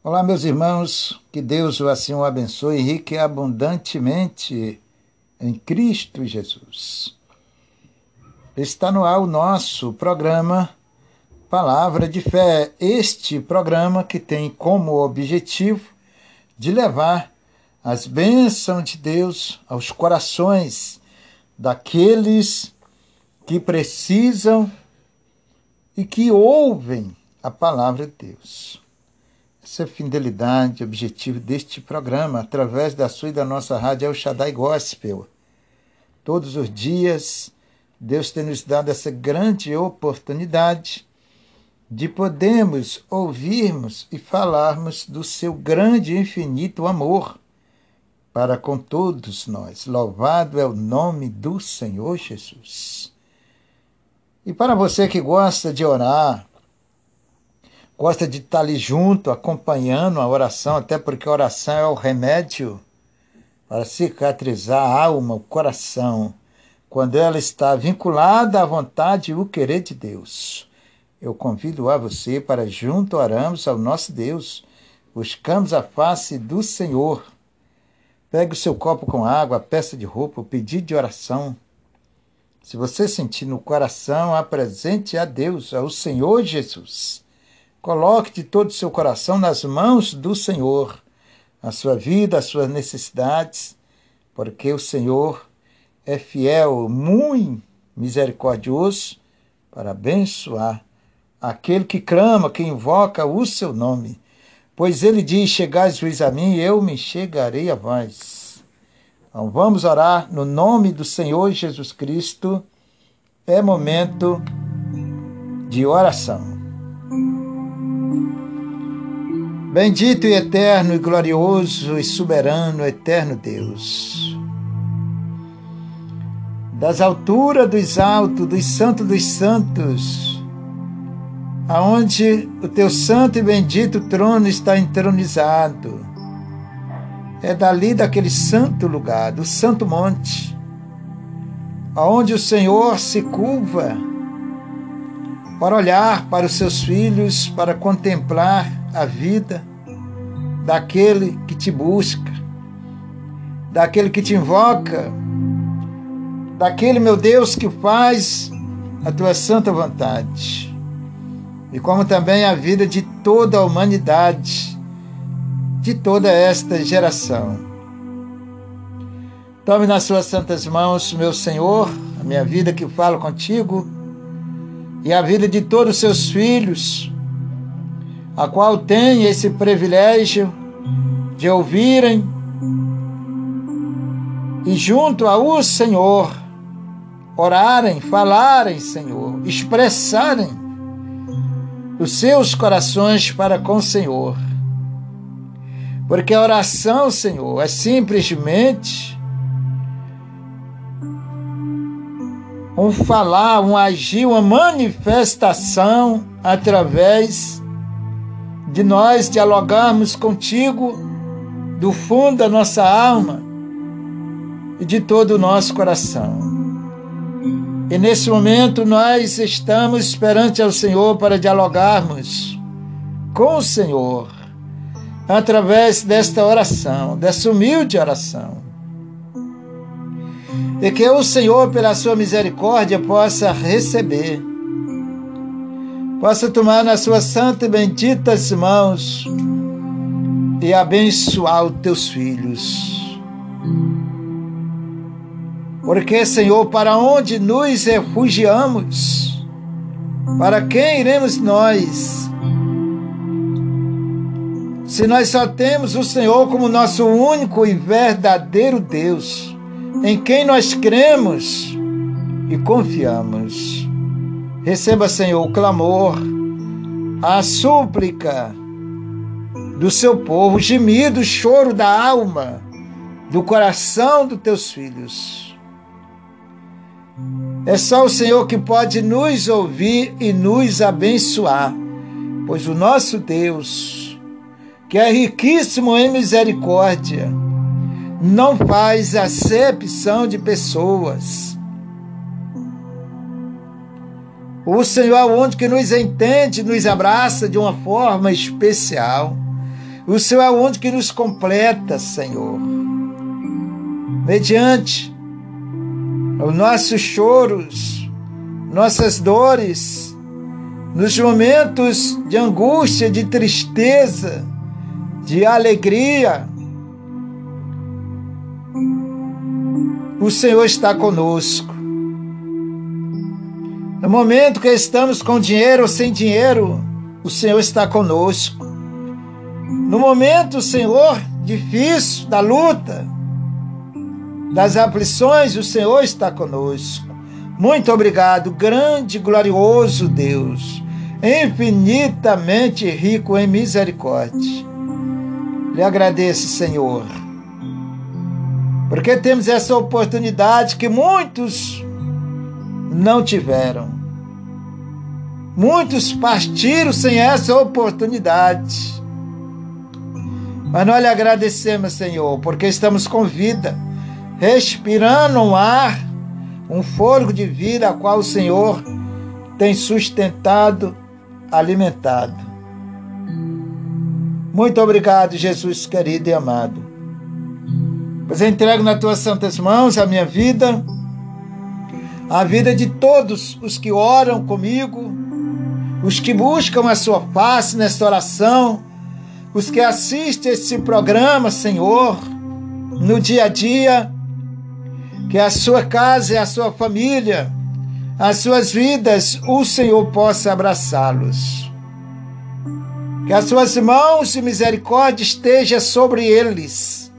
Olá, meus irmãos, que Deus assim o abençoe rique e abundantemente em Cristo Jesus. Está no ar o nosso programa Palavra de Fé, este programa que tem como objetivo de levar as bênçãos de Deus aos corações daqueles que precisam e que ouvem a palavra de Deus. Essa é fidelidade, objetivo deste programa, através da sua e da nossa rádio El Shaddai Gospel. Todos os dias, Deus tem nos dado essa grande oportunidade de podermos ouvirmos e falarmos do seu grande e infinito amor para com todos nós. Louvado é o nome do Senhor Jesus. E para você que gosta de orar, gosta de estar ali junto, acompanhando a oração, até porque a oração é o remédio para cicatrizar a alma, o coração, quando ela está vinculada à vontade e o querer de Deus. Eu convido a você para junto oramos ao nosso Deus, buscamos a face do Senhor. Pegue o seu copo com água, a peça de roupa, o pedido de oração. Se você sentir no coração, apresente a Deus, ao Senhor Jesus Coloque de todo o seu coração nas mãos do Senhor a sua vida, as suas necessidades, porque o Senhor é fiel, muito misericordioso para abençoar aquele que clama, que invoca o seu nome. Pois ele diz: Chegais juiz a mim, eu me chegarei a vós. Então vamos orar no nome do Senhor Jesus Cristo. É momento de oração. Bendito e eterno e glorioso e soberano eterno Deus. Das alturas dos altos, dos santos dos santos, aonde o teu santo e bendito trono está entronizado. É dali daquele santo lugar, do santo monte, aonde o Senhor se curva para olhar para os seus filhos, para contemplar a vida daquele que te busca, daquele que te invoca, daquele, meu Deus, que faz a tua santa vontade. E como também a vida de toda a humanidade, de toda esta geração. Tome nas suas santas mãos, meu Senhor, a minha vida que falo contigo e a vida de todos os seus filhos a qual tem esse privilégio de ouvirem e junto ao Senhor orarem, falarem, Senhor, expressarem os seus corações para com o Senhor. Porque a oração, Senhor, é simplesmente um falar, um agir, uma manifestação através de nós dialogarmos contigo do fundo da nossa alma e de todo o nosso coração. E nesse momento nós estamos perante ao Senhor para dialogarmos com o Senhor através desta oração, dessa humilde oração. E que o Senhor, pela sua misericórdia, possa receber possa tomar nas suas santas e benditas mãos e abençoar os teus filhos. Porque, Senhor, para onde nos refugiamos? Para quem iremos nós? Se nós só temos o Senhor como nosso único e verdadeiro Deus, em quem nós cremos e confiamos. Receba, Senhor, o clamor, a súplica do seu povo, o gemido, o choro da alma, do coração dos teus filhos. É só o Senhor que pode nos ouvir e nos abençoar, pois o nosso Deus, que é riquíssimo em misericórdia, não faz acepção de pessoas O Senhor é onde que nos entende, nos abraça de uma forma especial. O Senhor é o único que nos completa, Senhor. Mediante os nossos choros, nossas dores, nos momentos de angústia, de tristeza, de alegria, o Senhor está conosco. No momento que estamos com dinheiro ou sem dinheiro, o Senhor está conosco. No momento, Senhor, difícil da luta, das aflições, o Senhor está conosco. Muito obrigado, grande e glorioso Deus, infinitamente rico em misericórdia. Lhe agradeço, Senhor, porque temos essa oportunidade que muitos não tiveram. Muitos partiram sem essa oportunidade. Mas nós lhe agradecemos, Senhor, porque estamos com vida, respirando um ar, um fôlego de vida, a qual o Senhor tem sustentado, alimentado. Muito obrigado, Jesus querido e amado. Pois eu entrego nas tuas santas mãos a minha vida, a vida de todos os que oram comigo, os que buscam a sua face nesta oração, os que assistem esse programa, Senhor, no dia a dia, que a sua casa e a sua família, as suas vidas, o Senhor possa abraçá-los. Que as suas mãos de misericórdia estejam sobre eles,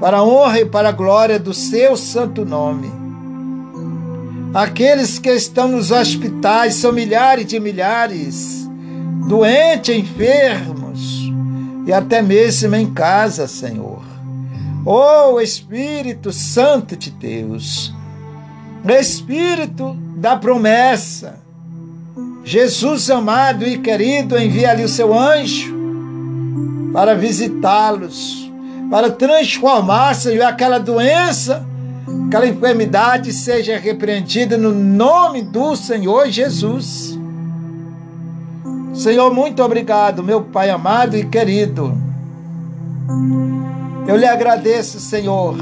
para a honra e para a glória do seu santo nome. Aqueles que estão nos hospitais são milhares de milhares doentes, enfermos e até mesmo em casa, Senhor. Oh Espírito Santo de Deus, Espírito da promessa, Jesus amado e querido, envia-lhe o seu anjo para visitá-los, para transformar, Senhor, aquela doença, aquela enfermidade seja repreendida no nome do Senhor Jesus. Senhor, muito obrigado, meu Pai amado e querido. Eu lhe agradeço, Senhor,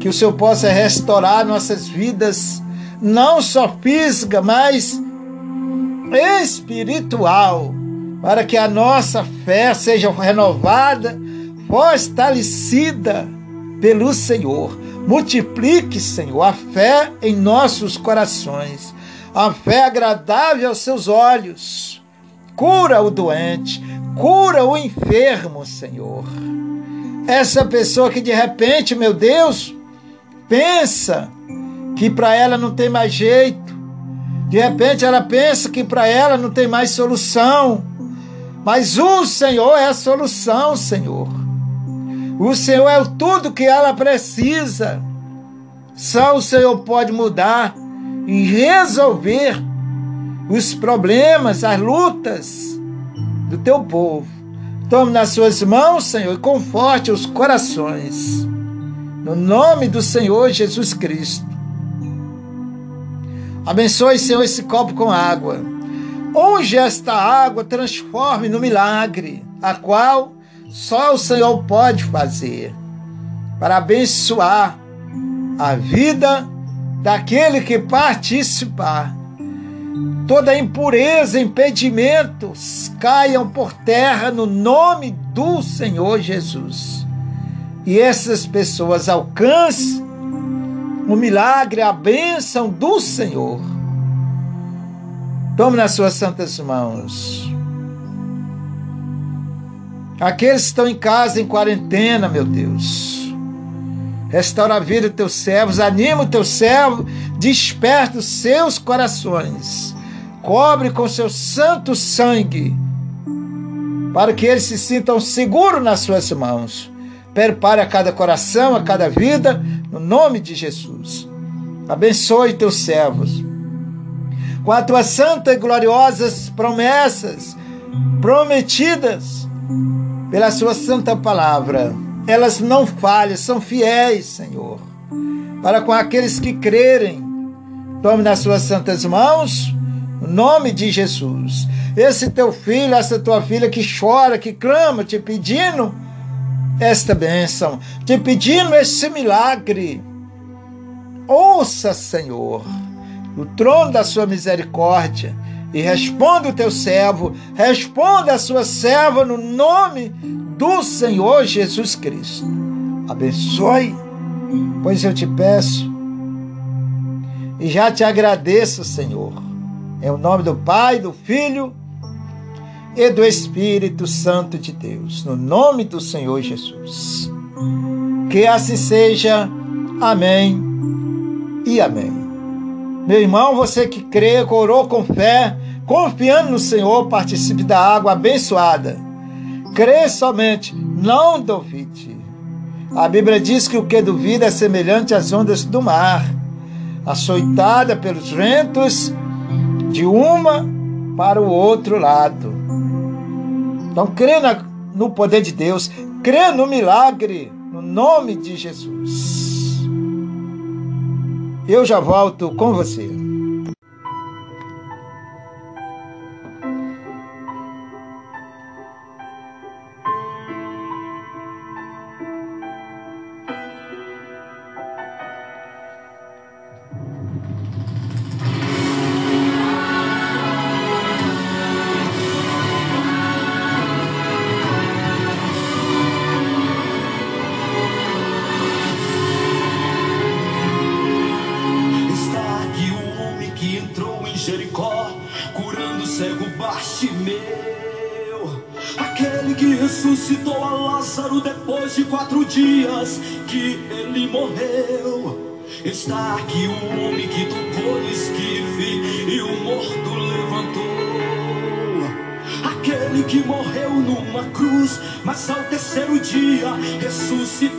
que o Senhor possa restaurar nossas vidas, não só física, mas espiritual, para que a nossa fé seja renovada, fortalecida pelo Senhor. Multiplique, Senhor, a fé em nossos corações a fé agradável aos seus olhos. Cura o doente, cura o enfermo, Senhor. Essa pessoa que de repente, meu Deus, pensa que para ela não tem mais jeito. De repente ela pensa que para ela não tem mais solução. Mas o Senhor é a solução, Senhor. O Senhor é tudo que ela precisa. Só o Senhor pode mudar e resolver os problemas, as lutas do teu povo. Tome nas suas mãos, Senhor, e conforte os corações. No nome do Senhor Jesus Cristo. Abençoe, Senhor, esse copo com água. Onde esta água transforme no milagre, a qual só o Senhor pode fazer, para abençoar a vida daquele que participar. Toda impureza, impedimentos caiam por terra no nome do Senhor Jesus. E essas pessoas alcancem o milagre, a bênção do Senhor. Tome nas suas santas mãos. Aqueles que estão em casa em quarentena, meu Deus Restaura a vida dos teus servos, anima o teu servo, desperta os seus corações, cobre com seu santo sangue, para que eles se sintam seguros nas suas mãos. Prepare a cada coração, a cada vida, no nome de Jesus. Abençoe teus servos. Com as tuas santas e gloriosas promessas, prometidas pela sua santa palavra elas não falham, são fiéis, Senhor, para com aqueles que crerem. Tome nas suas santas mãos No nome de Jesus. Esse teu filho, essa tua filha que chora, que clama, te pedindo esta bênção, te pedindo esse milagre. Ouça, Senhor, no trono da sua misericórdia e responda o teu servo, responda a sua serva no nome do Senhor Jesus Cristo. Abençoe, pois eu te peço e já te agradeço, Senhor. Em nome do Pai, do Filho e do Espírito Santo de Deus, no nome do Senhor Jesus. Que assim seja. Amém e amém. Meu irmão, você que crê, corou com fé, confiando no Senhor, participe da água abençoada. Crê somente, não duvide. A Bíblia diz que o que duvida é semelhante às ondas do mar, açoitada pelos ventos de uma para o outro lado. Então, crê no poder de Deus, crê no milagre, no nome de Jesus. Eu já volto com você. Está aqui o homem que tocou no esquife e o morto levantou. Aquele que morreu numa cruz, mas ao terceiro dia ressuscitou.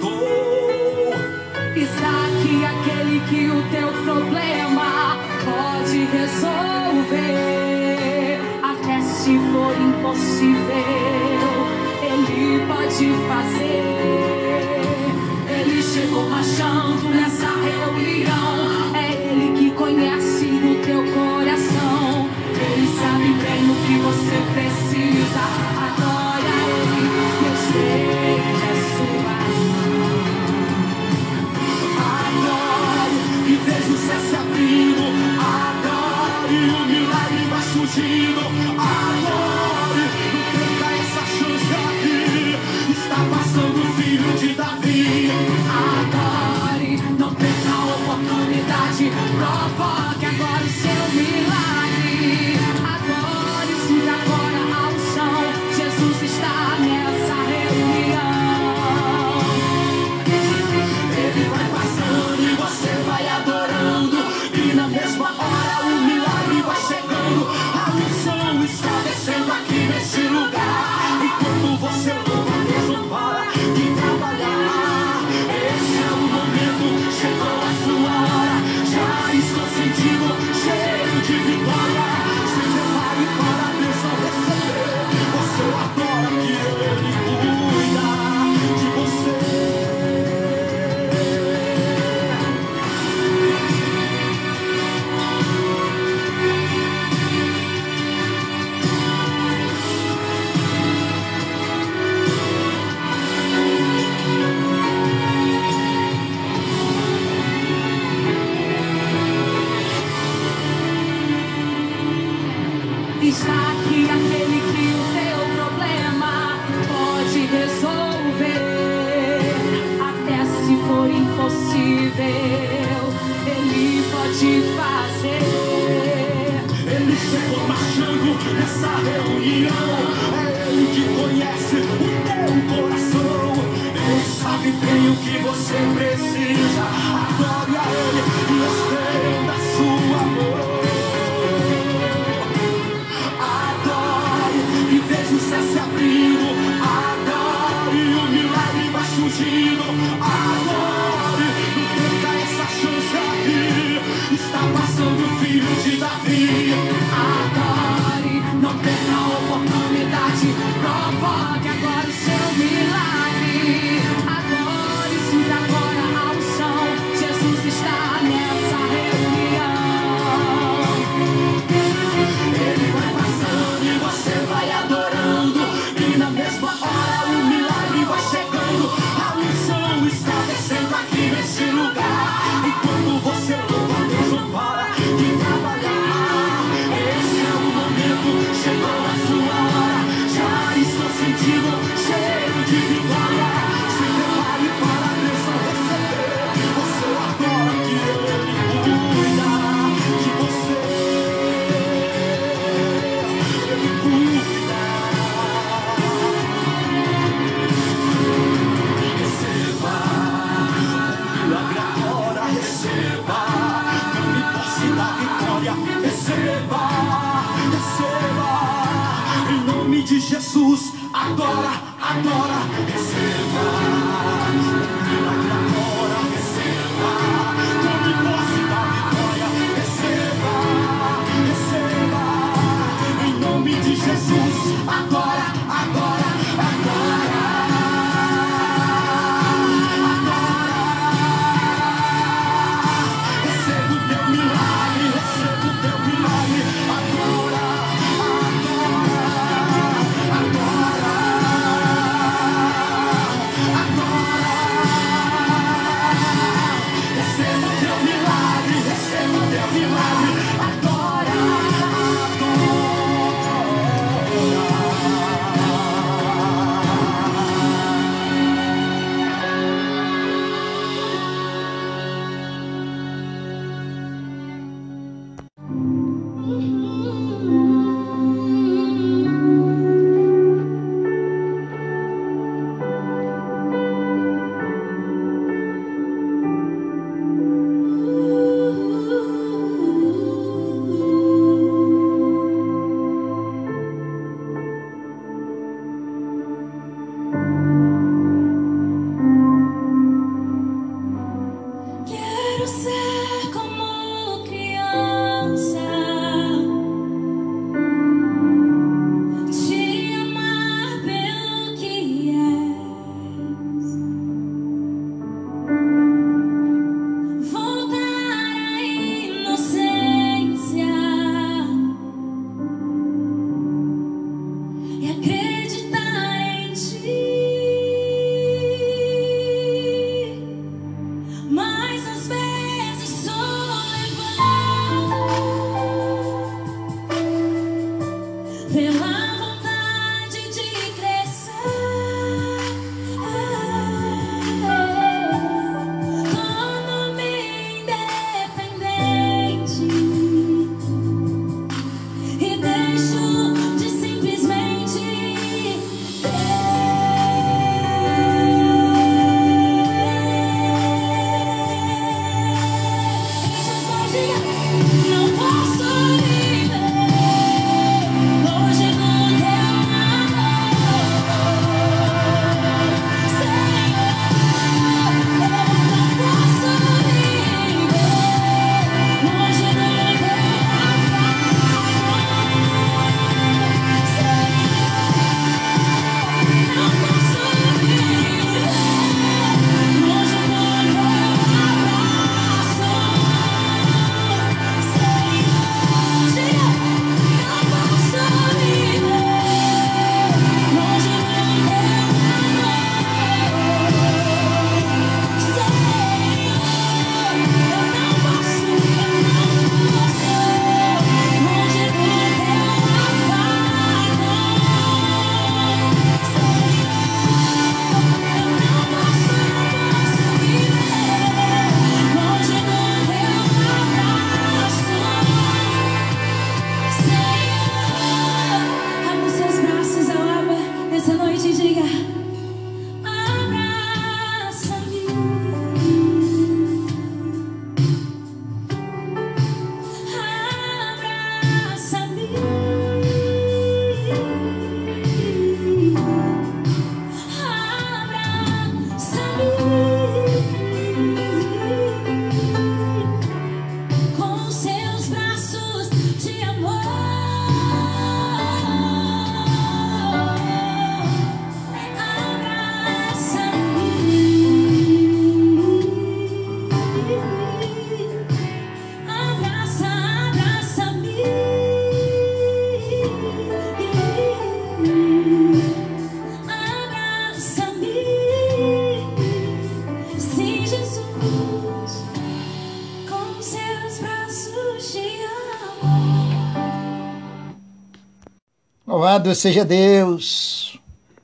Louvado seja Deus!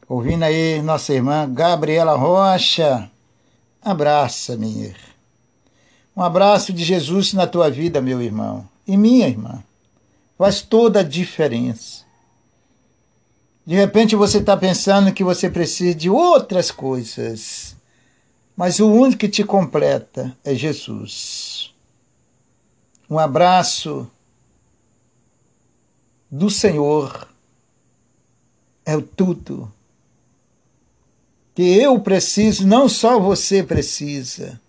Ouvindo aí nossa irmã Gabriela Rocha, abraça, minha. Um abraço de Jesus na tua vida, meu irmão, e minha irmã. Faz toda a diferença. De repente você está pensando que você precisa de outras coisas, mas o único que te completa é Jesus. Um abraço do Senhor é o tudo. Que eu preciso, não só você precisa,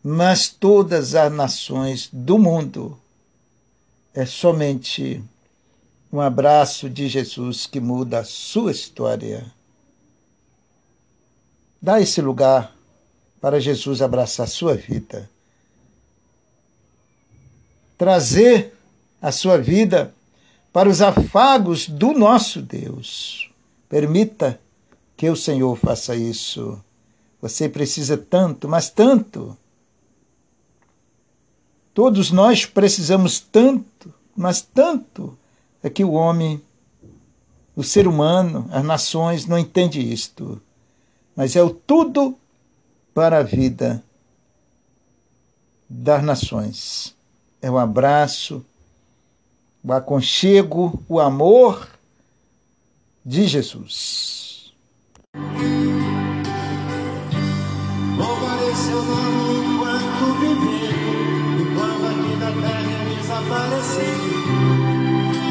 mas todas as nações do mundo. É somente um abraço de Jesus que muda a sua história. Dá esse lugar para Jesus abraçar a sua vida. Trazer a sua vida para os afagos do nosso Deus. Permita que o Senhor faça isso. Você precisa tanto, mas tanto. Todos nós precisamos tanto, mas tanto é que o homem, o ser humano, as nações não entende isto. Mas é o tudo para a vida das nações. É o abraço, o aconchego, o amor de Jesus. Louvarei seu enquanto aqui da terra desaparecer,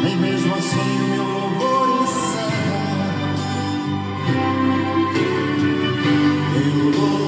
nem mesmo assim o meu louvor. Eu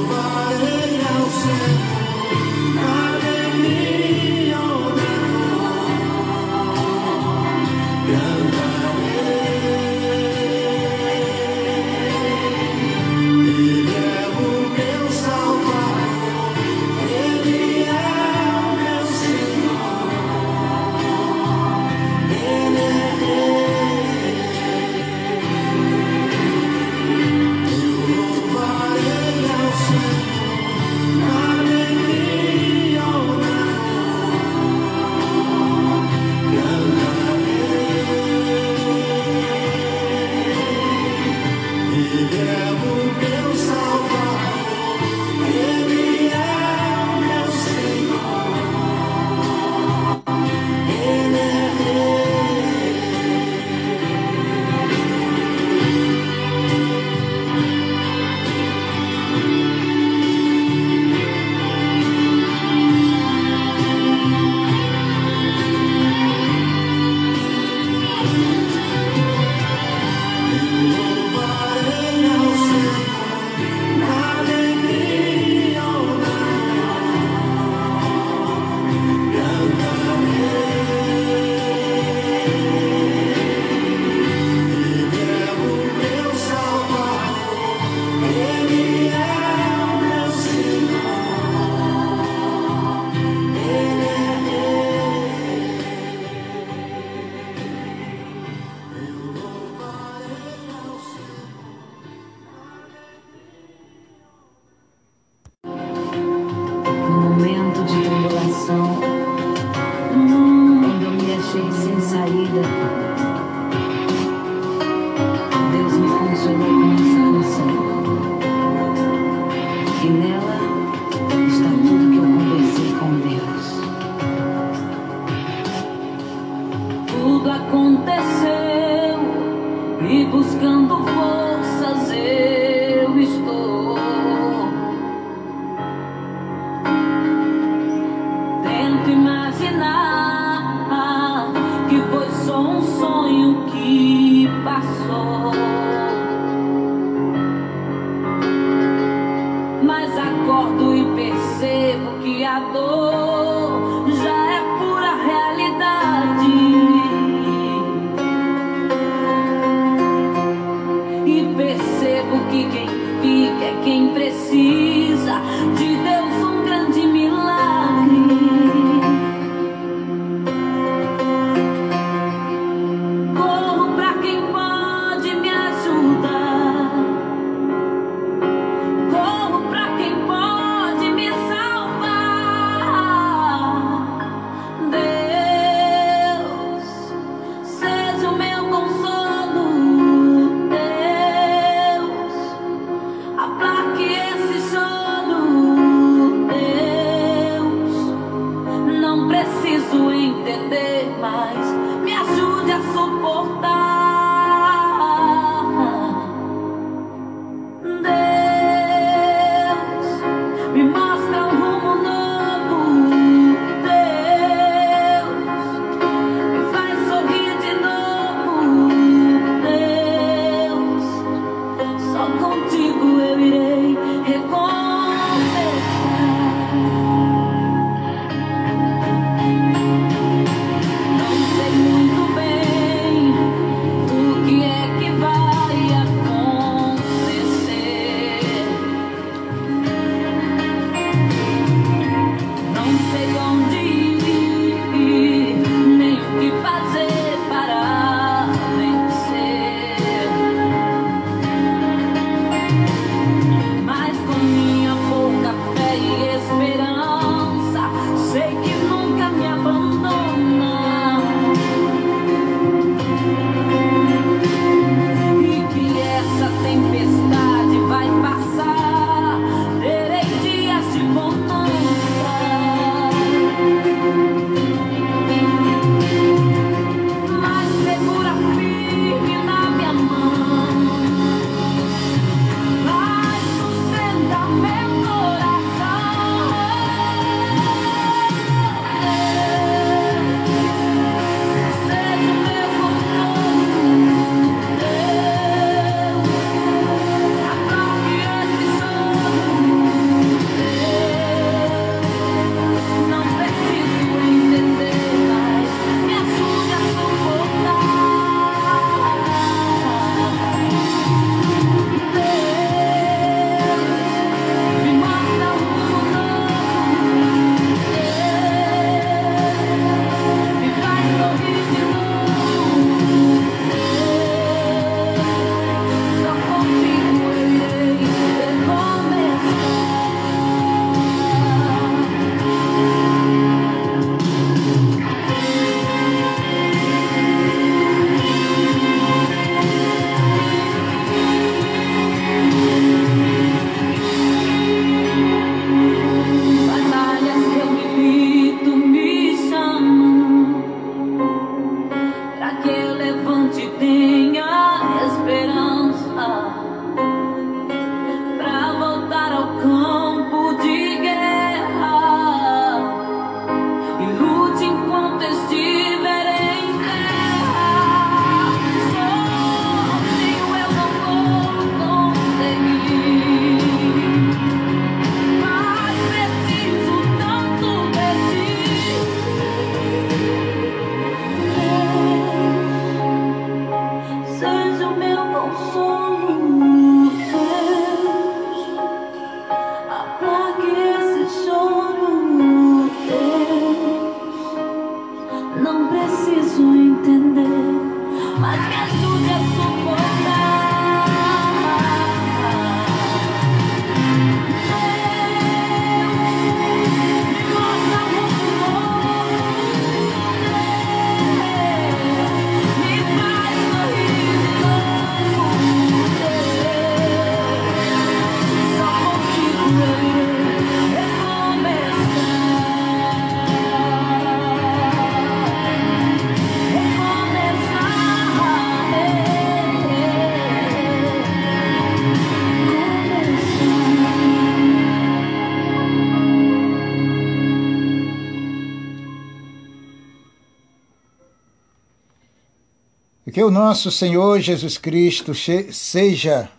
Que o nosso Senhor Jesus Cristo seja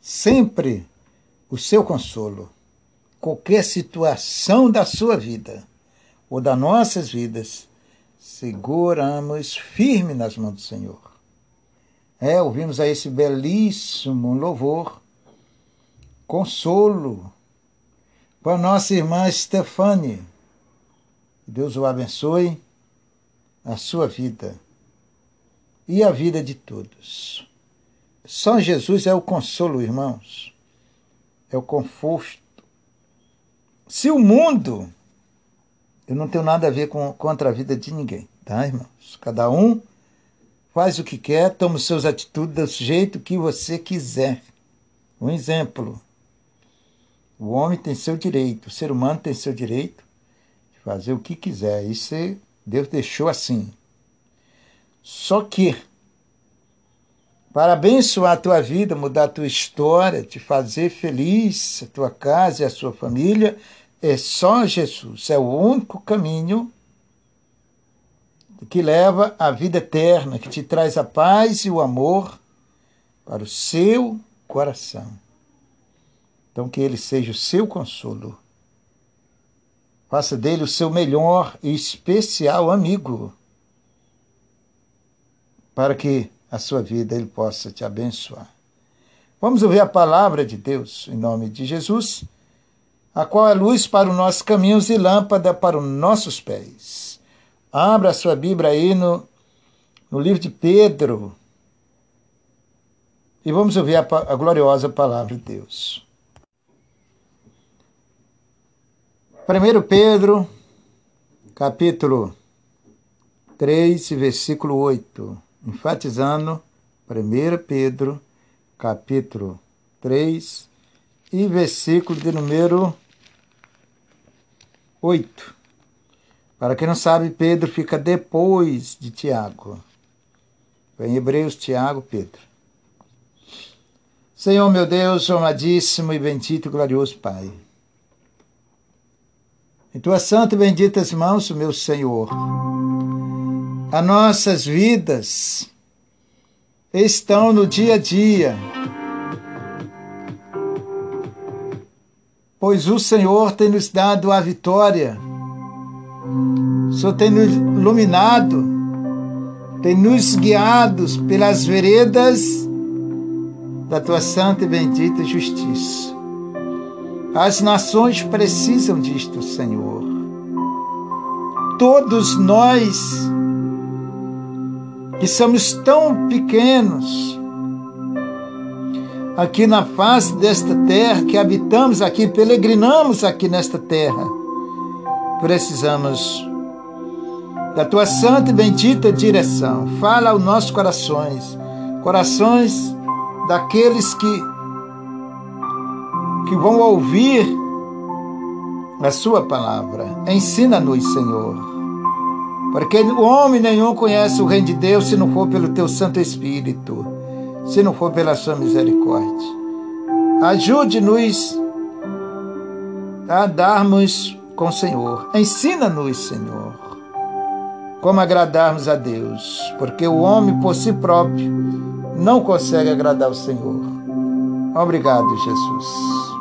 sempre o seu consolo. Qualquer situação da sua vida ou das nossas vidas, seguramos firme nas mãos do Senhor. É, ouvimos a esse belíssimo louvor, consolo, com a nossa irmã Stefane. Deus o abençoe, a sua vida e a vida de todos. Só Jesus é o consolo, irmãos. É o conforto. Se o mundo. Eu não tenho nada a ver com, contra a vida de ninguém, tá, irmãos? Cada um faz o que quer, toma seus atitudes do jeito que você quiser. Um exemplo. O homem tem seu direito, o ser humano tem seu direito de fazer o que quiser. Isso Deus deixou assim. Só que, para abençoar a tua vida, mudar a tua história, te fazer feliz, a tua casa e a sua família, é só Jesus. É o único caminho que leva à vida eterna, que te traz a paz e o amor para o seu coração. Então, que ele seja o seu consolo. Faça dele o seu melhor e especial amigo para que a sua vida ele possa te abençoar. Vamos ouvir a palavra de Deus em nome de Jesus, a qual é luz para os nossos caminhos e lâmpada para os nossos pés. Abra a sua Bíblia aí no, no livro de Pedro e vamos ouvir a, a gloriosa palavra de Deus. 1 Pedro, capítulo 3, versículo 8 enfatizando 1 Pedro, capítulo 3 e versículo de número 8. Para quem não sabe, Pedro fica depois de Tiago. Em Hebreus, Tiago, Pedro. Senhor meu Deus, amadíssimo e bendito e glorioso Pai. Em tuas santas e benditas mãos, meu Senhor, as nossas vidas estão no dia a dia. Pois o Senhor tem nos dado a vitória. O Senhor tem nos iluminado, tem nos guiado pelas veredas da tua santa e bendita justiça. As nações precisam disto, Senhor. Todos nós que somos tão pequenos aqui na face desta terra, que habitamos aqui, peregrinamos aqui nesta terra, precisamos da tua santa e bendita direção. Fala aos nossos corações, corações daqueles que que vão ouvir a sua palavra. Ensina-nos, Senhor porque o homem nenhum conhece o reino de Deus se não for pelo teu Santo Espírito, se não for pela sua misericórdia. Ajude-nos a darmos com o Senhor. Ensina-nos, Senhor, como agradarmos a Deus, porque o homem por si próprio não consegue agradar o Senhor. Obrigado, Jesus.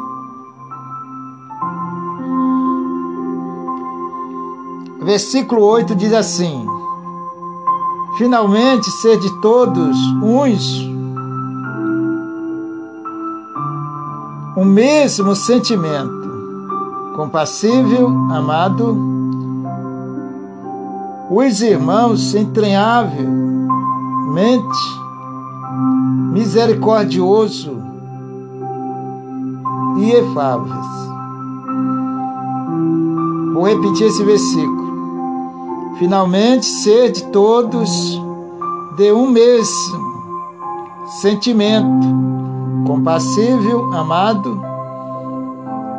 Versículo 8 diz assim: Finalmente, ser de todos uns o mesmo sentimento, compassível, amado, os irmãos entranhavelmente misericordioso e efáveis. Vou repetir esse versículo. Finalmente, ser de todos de um mesmo sentimento, compassível, amado,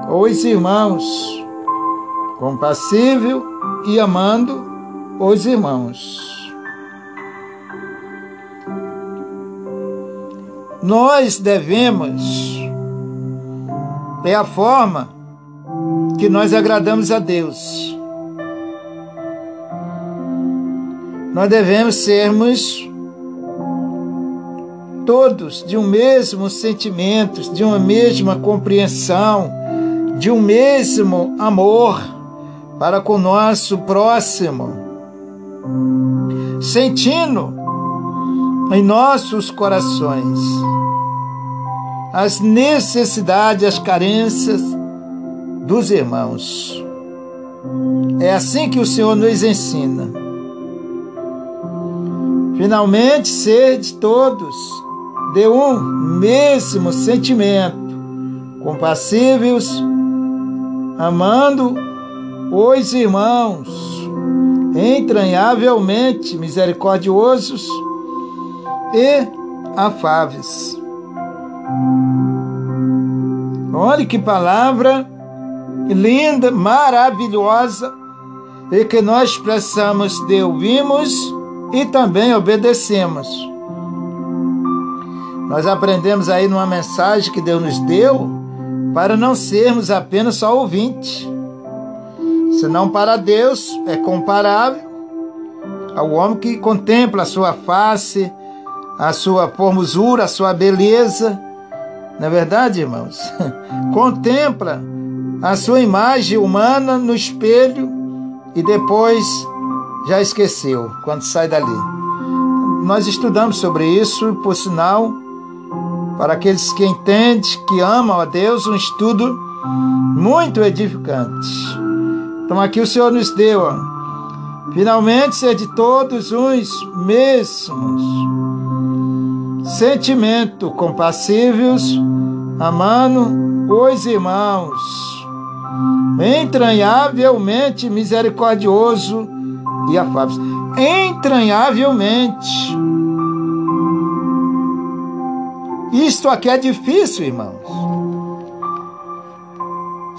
os irmãos, compassível e amando os irmãos. Nós devemos, é a forma que nós agradamos a Deus. Nós devemos sermos todos de um mesmo sentimento, de uma mesma compreensão, de um mesmo amor para com o nosso próximo, sentindo em nossos corações as necessidades, as carências dos irmãos. É assim que o Senhor nos ensina. Finalmente, sede todos. De um mesmo sentimento, compassíveis, amando os irmãos, entranhavelmente misericordiosos e afáveis. Olha que palavra linda, maravilhosa, e que nós expressamos de ouvimos e também obedecemos. Nós aprendemos aí numa mensagem que Deus nos deu para não sermos apenas só ouvintes. Senão para Deus é comparável ao homem que contempla a sua face, a sua formosura, a sua beleza. Não é verdade, irmãos? contempla a sua imagem humana no espelho e depois já esqueceu quando sai dali. Nós estudamos sobre isso, por sinal, para aqueles que entendem, que amam a Deus, um estudo muito edificante. Então aqui o Senhor nos deu, ó, finalmente ser de todos uns mesmos, sentimento compassíveis, amando os irmãos, entranhavelmente misericordioso e afável. Entranhavelmente isto aqui é difícil, irmãos.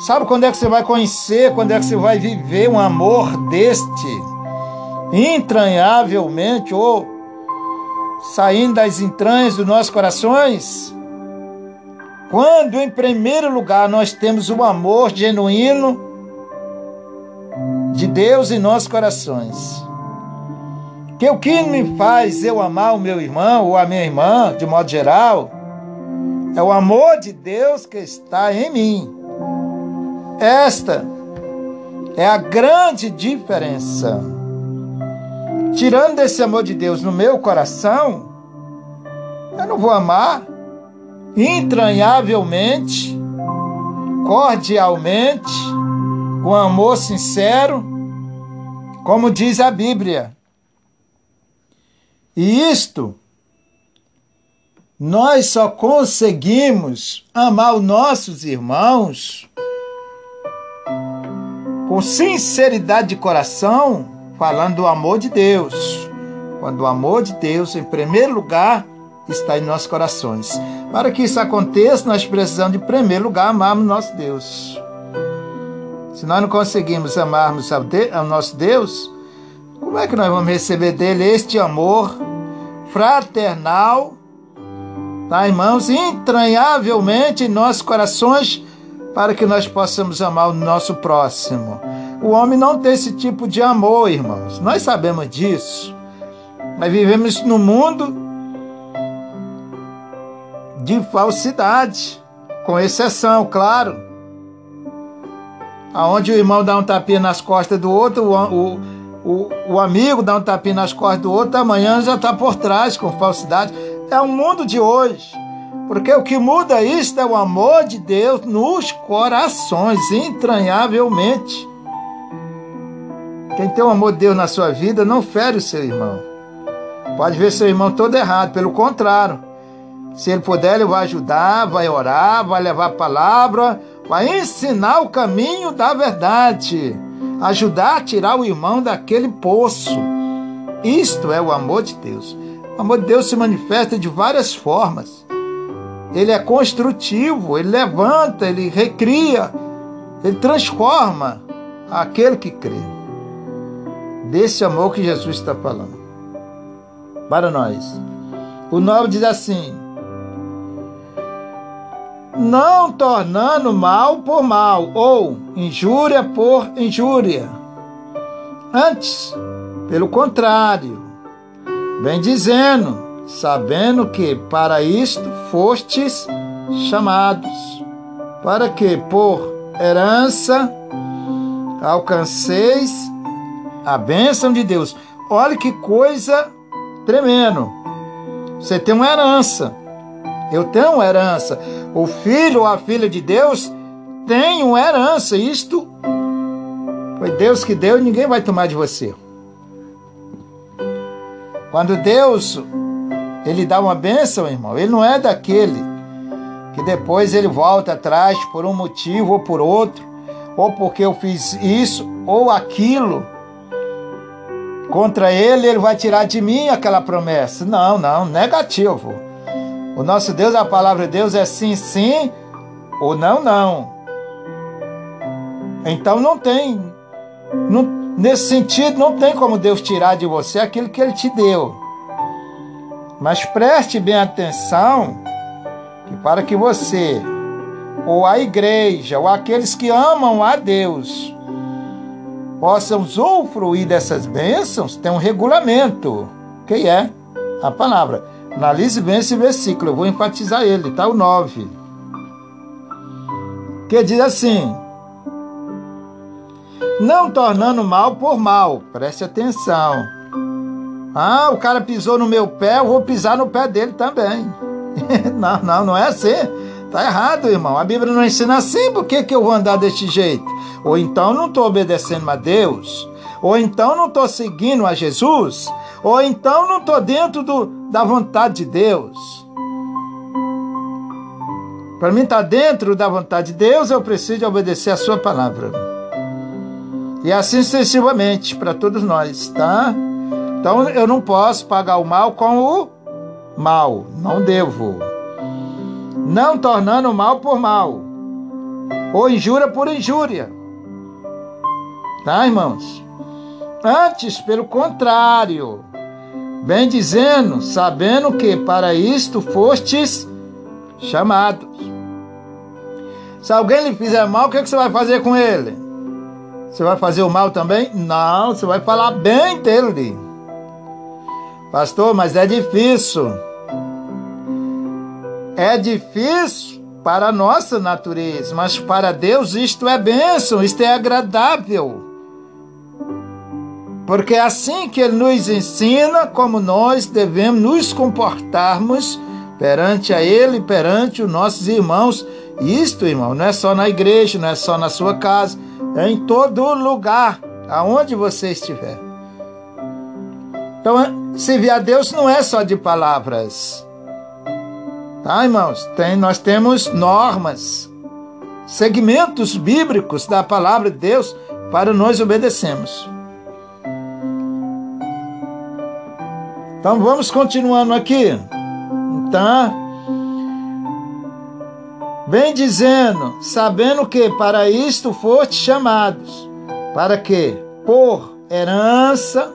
Sabe quando é que você vai conhecer, quando é que você vai viver um amor deste? Entranhavelmente, ou saindo das entranhas dos nossos corações? Quando, em primeiro lugar, nós temos o amor genuíno de Deus em nossos corações. Que o que me faz eu amar o meu irmão ou a minha irmã, de modo geral, é o amor de Deus que está em mim. Esta é a grande diferença. Tirando esse amor de Deus no meu coração, eu não vou amar entranhavelmente, cordialmente, com amor sincero, como diz a Bíblia. E isto nós só conseguimos amar os nossos irmãos com sinceridade de coração, falando do amor de Deus. Quando o amor de Deus, em primeiro lugar, está em nossos corações. Para que isso aconteça, nós precisamos, de primeiro lugar, amarmos nosso Deus. Se nós não conseguimos amarmos ao, ao nosso Deus, como é que nós vamos receber dele este amor fraternal? tá, irmãos? Entranhavelmente em nossos corações para que nós possamos amar o nosso próximo. O homem não tem esse tipo de amor, irmãos. Nós sabemos disso. Nós vivemos num mundo de falsidade, com exceção, claro. Aonde o irmão dá um tapinha nas costas do outro, o, o, o, amigo dá um tapinha nas costas do outro, amanhã já está por trás com falsidade. É o mundo de hoje. Porque o que muda isto é o amor de Deus nos corações, entranhavelmente. Quem tem o amor de Deus na sua vida não fere o seu irmão. Pode ver seu irmão todo errado, pelo contrário. Se ele puder, ele vai ajudar, vai orar, vai levar a palavra, vai ensinar o caminho da verdade, ajudar a tirar o irmão daquele poço. Isto é o amor de Deus. O amor de Deus se manifesta de várias formas. Ele é construtivo, ele levanta, ele recria, ele transforma aquele que crê. Desse amor que Jesus está falando. Para nós. O 9 diz assim: Não tornando mal por mal, ou injúria por injúria. Antes, pelo contrário, vem dizendo, sabendo que para isto fostes chamados, para que por herança alcanceis a bênção de Deus. Olha que coisa tremendo. Você tem uma herança. Eu tenho uma herança. O filho ou a filha de Deus tem uma herança. Isto foi Deus que deu e ninguém vai tomar de você. Quando Deus ele dá uma bênção, irmão, ele não é daquele que depois ele volta atrás por um motivo ou por outro, ou porque eu fiz isso ou aquilo. Contra ele, ele vai tirar de mim aquela promessa. Não, não, negativo. O nosso Deus, a palavra de Deus é sim, sim, ou não, não. Então não tem, não, Nesse sentido, não tem como Deus tirar de você aquilo que Ele te deu. Mas preste bem atenção que para que você, ou a igreja, ou aqueles que amam a Deus, possam usufruir dessas bênçãos, tem um regulamento, que é a palavra. Analise bem esse versículo, eu vou enfatizar ele, tá? O 9. Que diz assim: não tornando mal por mal. Preste atenção. Ah, o cara pisou no meu pé, eu vou pisar no pé dele também. não, não, não é assim. Tá errado, irmão. A Bíblia não ensina assim, por que, que eu vou andar deste jeito? Ou então não estou obedecendo a Deus, ou então não estou seguindo a Jesus, ou então não estou dentro do, da vontade de Deus. Para mim estar tá dentro da vontade de Deus, eu preciso obedecer a sua palavra. E assim sucessivamente para todos nós, tá? Então eu não posso pagar o mal com o mal, não devo. Não tornando mal por mal, ou injúria por injúria. Tá, irmãos? Antes, pelo contrário, bem dizendo, sabendo que para isto fostes chamados. Se alguém lhe fizer mal, o que, é que você vai fazer com ele? Você vai fazer o mal também? Não, você vai falar bem dele. Pastor, mas é difícil. É difícil para a nossa natureza, mas para Deus isto é bênção, isto é agradável. Porque é assim que Ele nos ensina como nós devemos nos comportarmos perante a Ele perante os nossos irmãos. Isto, irmão, não é só na igreja, não é só na sua casa é em todo lugar, aonde você estiver. Então, servir a Deus não é só de palavras. Tá, irmãos? Tem, nós temos normas, segmentos bíblicos da palavra de Deus para nós obedecermos. Então vamos continuando aqui. Então, Vem dizendo, sabendo que para isto foste chamados, para que, por herança,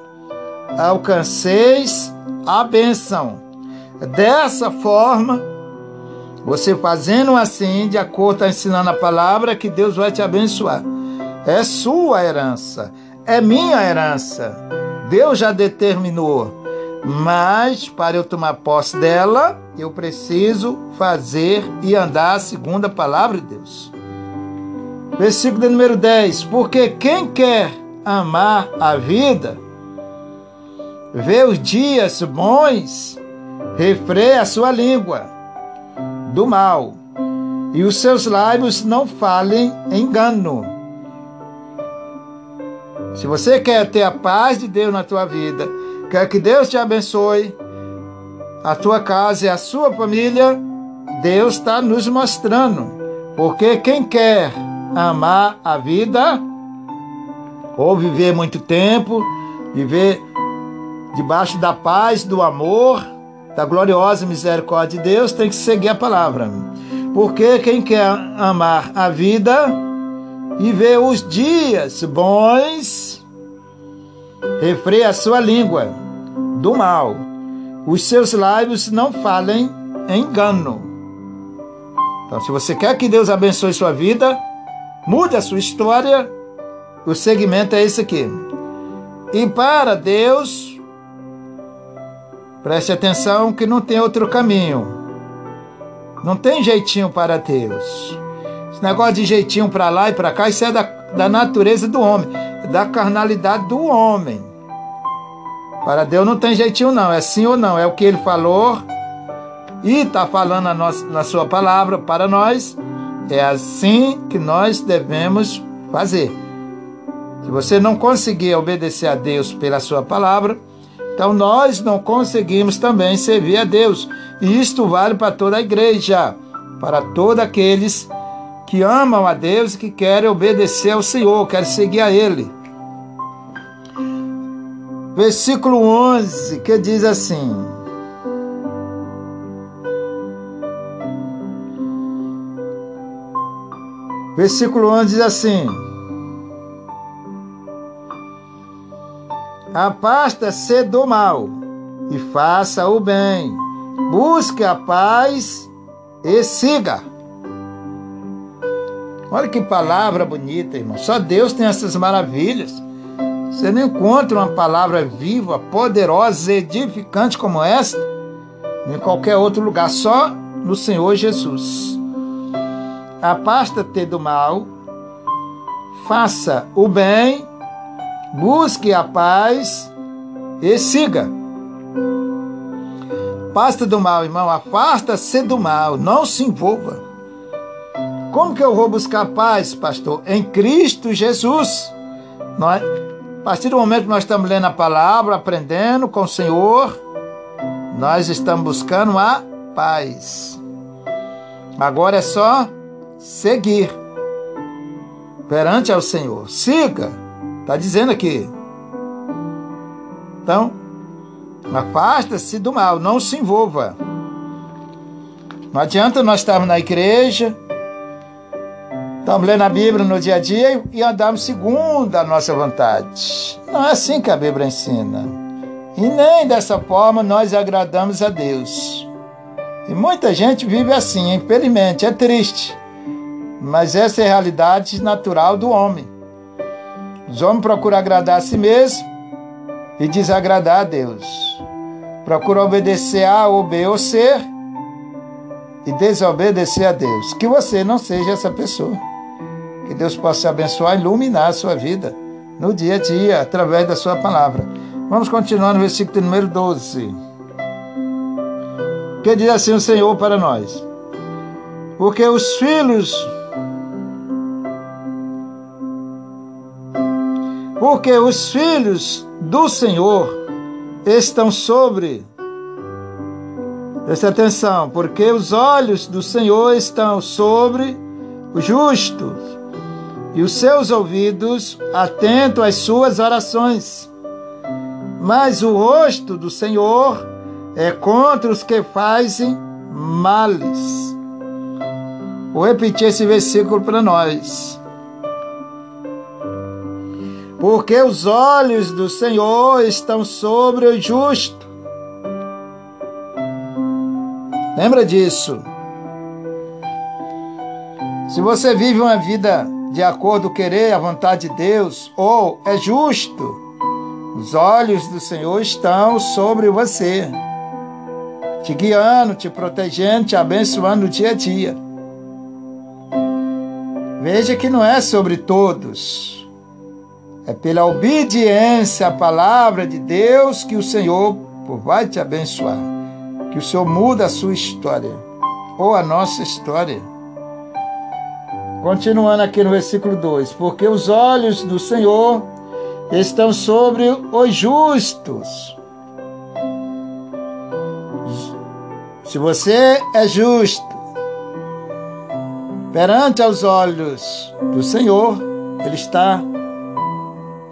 alcanceis a benção. Dessa forma, você fazendo assim, de acordo com ensinando a palavra, que Deus vai te abençoar. É sua herança, é minha herança. Deus já determinou. Mas para eu tomar posse dela, eu preciso fazer e andar segundo a palavra de Deus. Versículo de número 10: Porque quem quer amar a vida, vê os dias bons, refreia a sua língua, do mal, e os seus lábios não falem engano. Se você quer ter a paz de Deus na tua vida, quer que Deus te abençoe, a tua casa e a sua família, Deus está nos mostrando. Porque quem quer amar a vida, ou viver muito tempo, viver debaixo da paz, do amor, da gloriosa misericórdia de Deus, tem que seguir a palavra. Porque quem quer amar a vida e ver os dias bons, refreia a sua língua do mal. Os seus lábios não falem engano. Então, se você quer que Deus abençoe sua vida, mude a sua história. O segmento é esse aqui. E para Deus, preste atenção que não tem outro caminho. Não tem jeitinho para Deus. Esse negócio de jeitinho para lá e para cá, isso é da, da natureza do homem, da carnalidade do homem. Para Deus não tem jeitinho, não. É sim ou não. É o que ele falou e está falando nossa, na sua palavra para nós. É assim que nós devemos fazer. Se você não conseguir obedecer a Deus pela sua palavra, então nós não conseguimos também servir a Deus. E isto vale para toda a igreja, para todos aqueles que amam a Deus e que querem obedecer ao Senhor, querem seguir a Ele. Versículo 11, que diz assim: Versículo 11 diz assim: Afasta-se do mal e faça o bem, busque a paz e siga. Olha que palavra bonita, irmão. Só Deus tem essas maravilhas. Você não encontra uma palavra viva, poderosa, edificante como esta em qualquer outro lugar, só no Senhor Jesus. Afasta-te do mal, faça o bem, busque a paz e siga. Afasta do mal, irmão, afasta-se do mal, não se envolva. Como que eu vou buscar paz, pastor? Em Cristo Jesus. Nós, a partir do momento que nós estamos lendo a palavra, aprendendo com o Senhor, nós estamos buscando a paz. Agora é só seguir perante ao Senhor. Siga, está dizendo aqui. Então, afasta-se do mal, não se envolva. Não adianta nós estarmos na igreja, Estamos lendo a Bíblia no dia a dia e andamos segundo a nossa vontade. Não é assim que a Bíblia ensina. E nem dessa forma nós agradamos a Deus. E muita gente vive assim, infelizmente, é triste. Mas essa é a realidade natural do homem. Os homens procuram agradar a si mesmo e desagradar a Deus. Procuram obedecer a ou B ou C e desobedecer a Deus. Que você não seja essa pessoa. Que Deus possa abençoar e iluminar a sua vida no dia a dia, através da sua palavra. Vamos continuar no versículo número 12. Que diz assim o Senhor para nós: Porque os filhos. Porque os filhos do Senhor estão sobre. Preste atenção, porque os olhos do Senhor estão sobre os justos e os seus ouvidos atentos às suas orações. Mas o rosto do Senhor é contra os que fazem males. Vou repetir esse versículo para nós. Porque os olhos do Senhor estão sobre o justo. Lembra disso? Se você vive uma vida de acordo com querer a vontade de Deus, ou é justo. Os olhos do Senhor estão sobre você, te guiando, te protegendo, te abençoando no dia a dia. Veja que não é sobre todos, é pela obediência à palavra de Deus que o Senhor vai te abençoar, que o Senhor muda a sua história. ou a nossa história. Continuando aqui no versículo 2: Porque os olhos do Senhor estão sobre os justos. Se você é justo perante aos olhos do Senhor, Ele está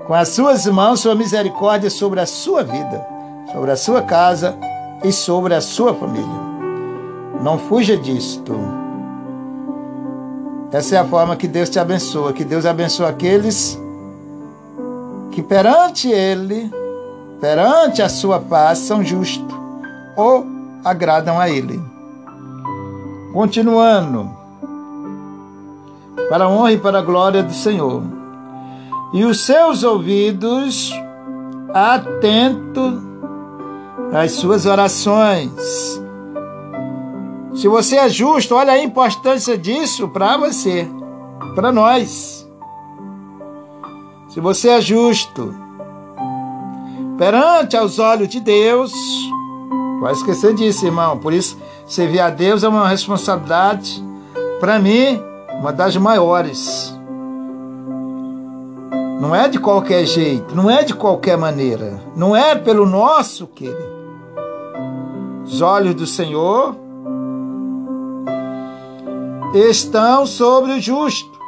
com as suas mãos, sua misericórdia sobre a sua vida, sobre a sua casa e sobre a sua família. Não fuja disto. Essa é a forma que Deus te abençoa, que Deus abençoa aqueles que perante Ele, perante a sua paz, são justos ou agradam a Ele. Continuando, para a honra e para a glória do Senhor e os seus ouvidos atentos às suas orações. Se você é justo, olha a importância disso para você, para nós. Se você é justo, perante aos olhos de Deus, vai esquecer disso, irmão. Por isso, servir a Deus é uma responsabilidade, para mim, uma das maiores. Não é de qualquer jeito, não é de qualquer maneira, não é pelo nosso querer. Os olhos do Senhor estão sobre o justo,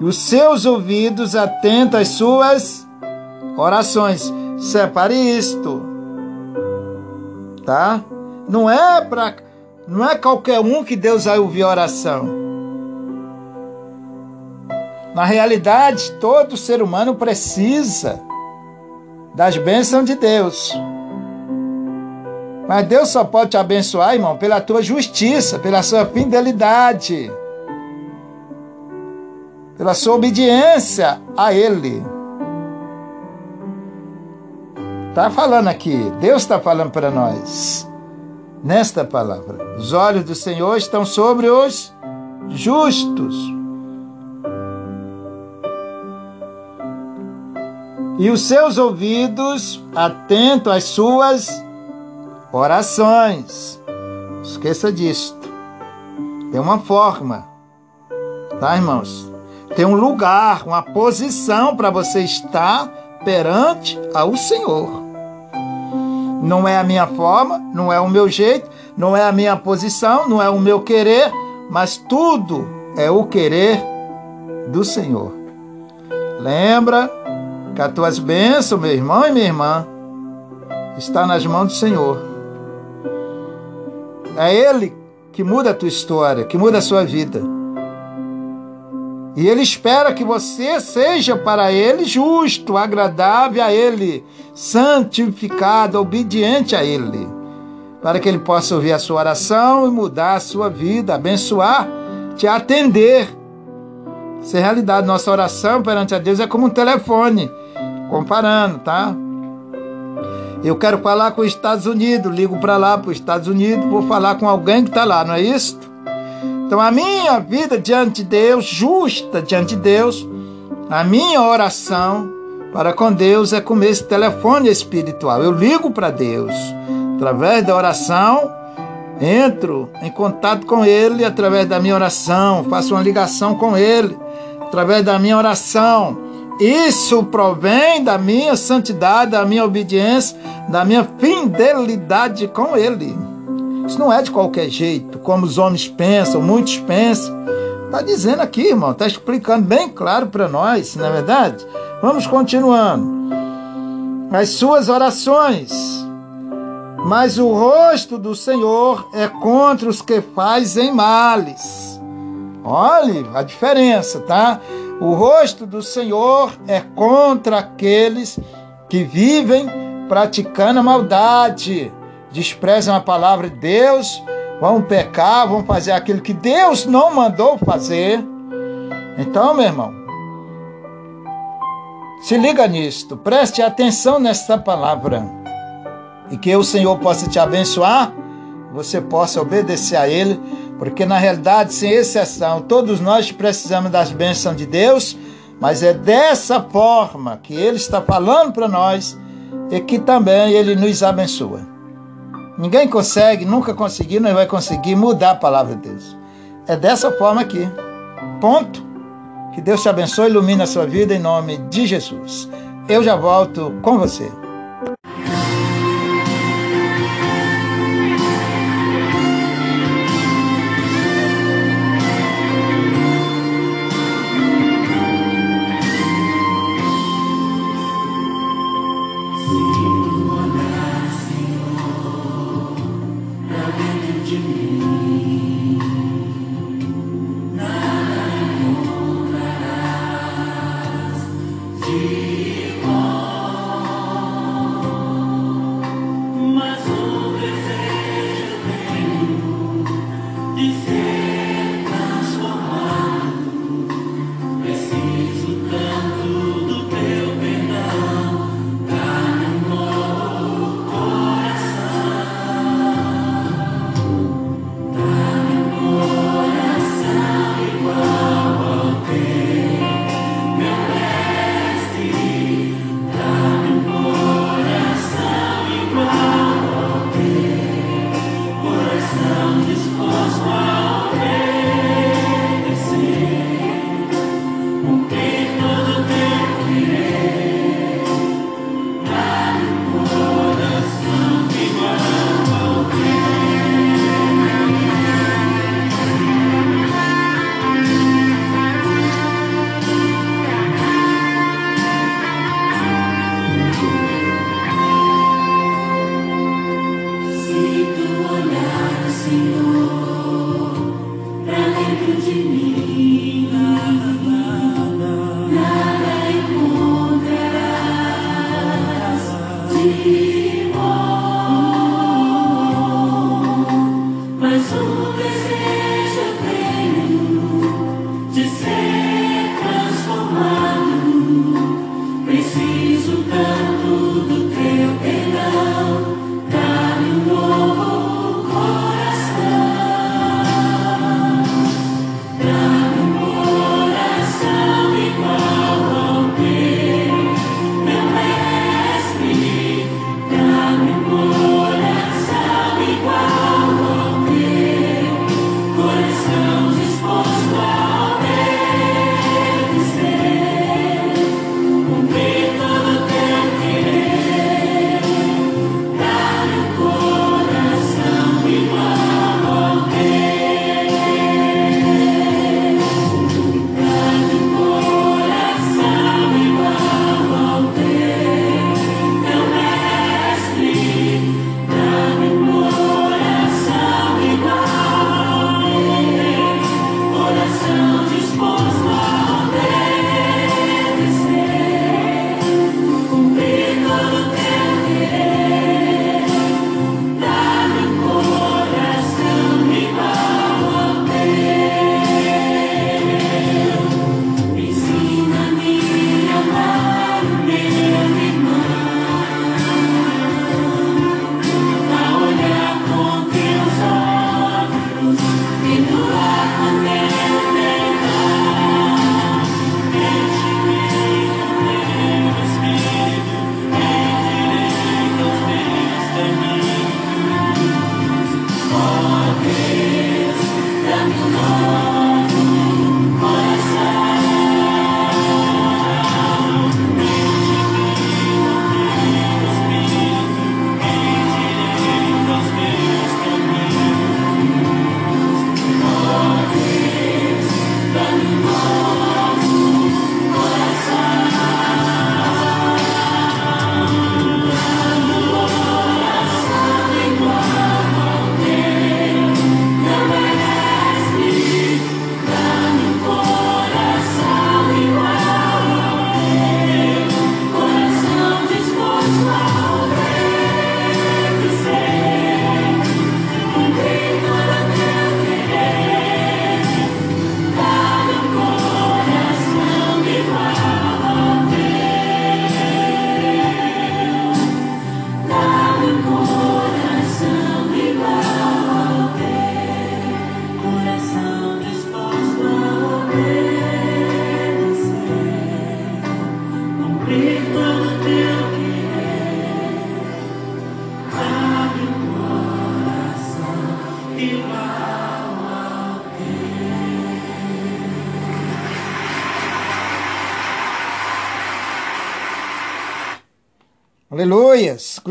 e os seus ouvidos atentos às suas orações. Separe isto, tá? Não é para, não é qualquer um que Deus vai ouvir a oração. Na realidade, todo ser humano precisa das bênçãos de Deus. Mas Deus só pode te abençoar, irmão, pela tua justiça, pela sua fidelidade, pela sua obediência a Ele. Está falando aqui, Deus está falando para nós, nesta palavra. Os olhos do Senhor estão sobre os justos e os seus ouvidos atentos às suas orações. Esqueça disto. Tem uma forma, tá, irmãos? Tem um lugar, uma posição para você estar perante ao Senhor. Não é a minha forma, não é o meu jeito, não é a minha posição, não é o meu querer, mas tudo é o querer do Senhor. Lembra que as tuas bênçãos, meu irmão e minha irmã, está nas mãos do Senhor. É Ele que muda a tua história, que muda a sua vida. E Ele espera que você seja para Ele justo, agradável a Ele, santificado, obediente a Ele, para que Ele possa ouvir a sua oração e mudar a sua vida, abençoar, te atender. Se é realidade, nossa oração perante a Deus é como um telefone comparando, tá? Eu quero falar com os Estados Unidos, ligo para lá, para os Estados Unidos, vou falar com alguém que está lá, não é isso? Então a minha vida diante de Deus, justa diante de Deus, a minha oração para com Deus é como esse telefone espiritual. Eu ligo para Deus através da oração, entro em contato com Ele através da minha oração, faço uma ligação com Ele através da minha oração isso provém da minha santidade, da minha obediência, da minha fidelidade com Ele. Isso não é de qualquer jeito, como os homens pensam, muitos pensam. Está dizendo aqui, irmão, está explicando bem claro para nós, não é verdade? Vamos continuando. As suas orações. Mas o rosto do Senhor é contra os que fazem males. Olhe a diferença, tá? O rosto do Senhor é contra aqueles que vivem praticando a maldade, desprezam a palavra de Deus, vão pecar, vão fazer aquilo que Deus não mandou fazer. Então, meu irmão, se liga nisto, preste atenção nesta palavra e que o Senhor possa te abençoar, você possa obedecer a Ele porque na realidade, sem exceção, todos nós precisamos das bênçãos de Deus, mas é dessa forma que Ele está falando para nós e que também Ele nos abençoa. Ninguém consegue, nunca conseguiu, não vai conseguir mudar a palavra de Deus. É dessa forma aqui. Ponto. Que Deus te abençoe e ilumine a sua vida em nome de Jesus. Eu já volto com você.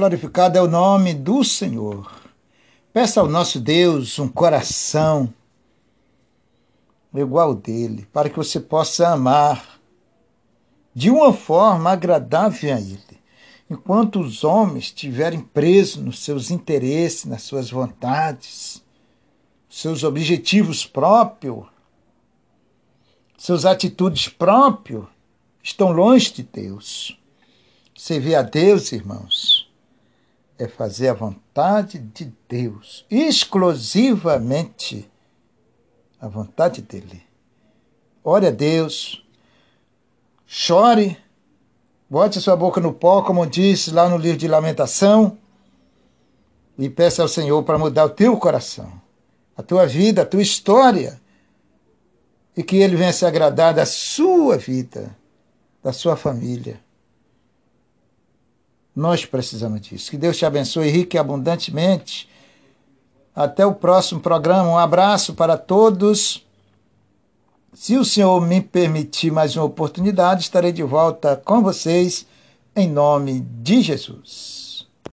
Glorificado é o nome do Senhor. Peça ao nosso Deus um coração igual dele, para que você possa amar de uma forma agradável a ele. Enquanto os homens estiverem presos nos seus interesses, nas suas vontades, seus objetivos próprios, suas atitudes próprias, estão longe de Deus. Servir a Deus, irmãos, é fazer a vontade de Deus, exclusivamente a vontade dele. Ore a Deus, chore, bote sua boca no pó, como diz lá no livro de Lamentação, e peça ao Senhor para mudar o teu coração, a tua vida, a tua história, e que Ele venha se agradar da sua vida, da sua família. Nós precisamos disso. Que Deus te abençoe rique e abundantemente. Até o próximo programa. Um abraço para todos. Se o Senhor me permitir mais uma oportunidade, estarei de volta com vocês em nome de Jesus.